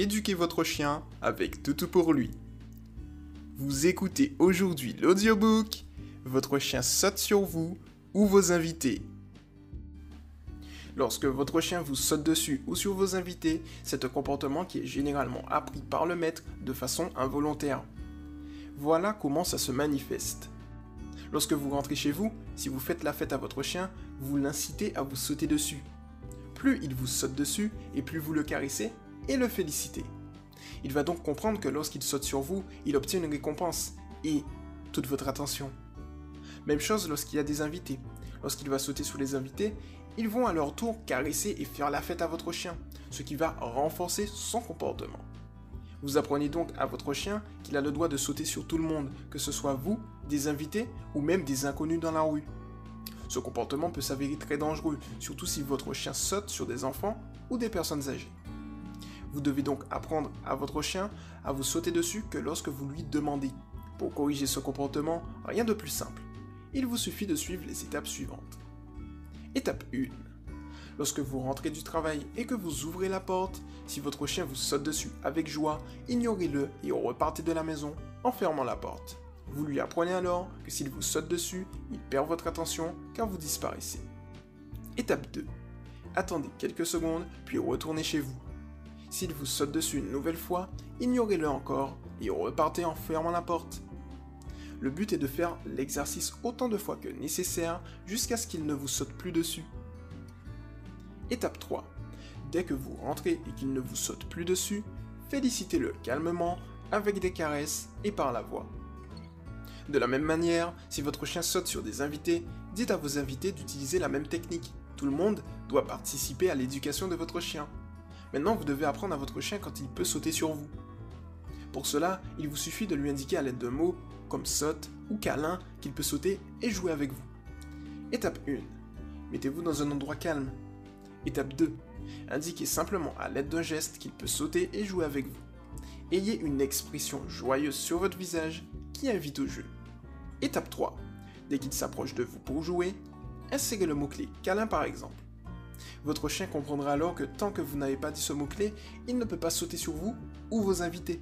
éduquer votre chien avec Toutou pour lui. Vous écoutez aujourd'hui l'audiobook Votre chien saute sur vous ou vos invités. Lorsque votre chien vous saute dessus ou sur vos invités, c'est un comportement qui est généralement appris par le maître de façon involontaire. Voilà comment ça se manifeste. Lorsque vous rentrez chez vous, si vous faites la fête à votre chien, vous l'incitez à vous sauter dessus. Plus il vous saute dessus, et plus vous le caressez le félicitez. Il va donc comprendre que lorsqu'il saute sur vous, il obtient une récompense et toute votre attention. Même chose lorsqu'il a des invités. Lorsqu'il va sauter sous les invités, ils vont à leur tour caresser et faire la fête à votre chien, ce qui va renforcer son comportement. Vous apprenez donc à votre chien qu'il a le droit de sauter sur tout le monde, que ce soit vous, des invités ou même des inconnus dans la rue. Ce comportement peut s'avérer très dangereux, surtout si votre chien saute sur des enfants ou des personnes âgées. Vous devez donc apprendre à votre chien à vous sauter dessus que lorsque vous lui demandez. Pour corriger ce comportement, rien de plus simple. Il vous suffit de suivre les étapes suivantes. Étape 1. Lorsque vous rentrez du travail et que vous ouvrez la porte, si votre chien vous saute dessus avec joie, ignorez-le et repartez de la maison en fermant la porte. Vous lui apprenez alors que s'il vous saute dessus, il perd votre attention car vous disparaissez. Étape 2. Attendez quelques secondes puis retournez chez vous. S'il vous saute dessus une nouvelle fois, ignorez-le encore et repartez en fermant la porte. Le but est de faire l'exercice autant de fois que nécessaire jusqu'à ce qu'il ne vous saute plus dessus. Étape 3. Dès que vous rentrez et qu'il ne vous saute plus dessus, félicitez-le calmement avec des caresses et par la voix. De la même manière, si votre chien saute sur des invités, dites à vos invités d'utiliser la même technique. Tout le monde doit participer à l'éducation de votre chien. Maintenant, vous devez apprendre à votre chien quand il peut sauter sur vous. Pour cela, il vous suffit de lui indiquer à l'aide de mots comme saute ou câlin qu'il peut sauter et jouer avec vous. Étape 1. Mettez-vous dans un endroit calme. Étape 2. Indiquez simplement à l'aide d'un geste qu'il peut sauter et jouer avec vous. Ayez une expression joyeuse sur votre visage qui invite au jeu. Étape 3. Dès qu'il s'approche de vous pour jouer, insérez le mot-clé câlin par exemple. Votre chien comprendra alors que tant que vous n'avez pas dit ce mot-clé, il ne peut pas sauter sur vous ou vos invités.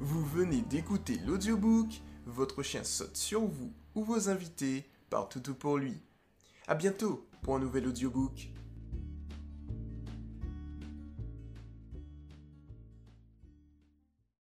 Vous venez d'écouter l'audiobook Votre chien saute sur vous ou vos invités par Toutou pour lui. A bientôt pour un nouvel audiobook.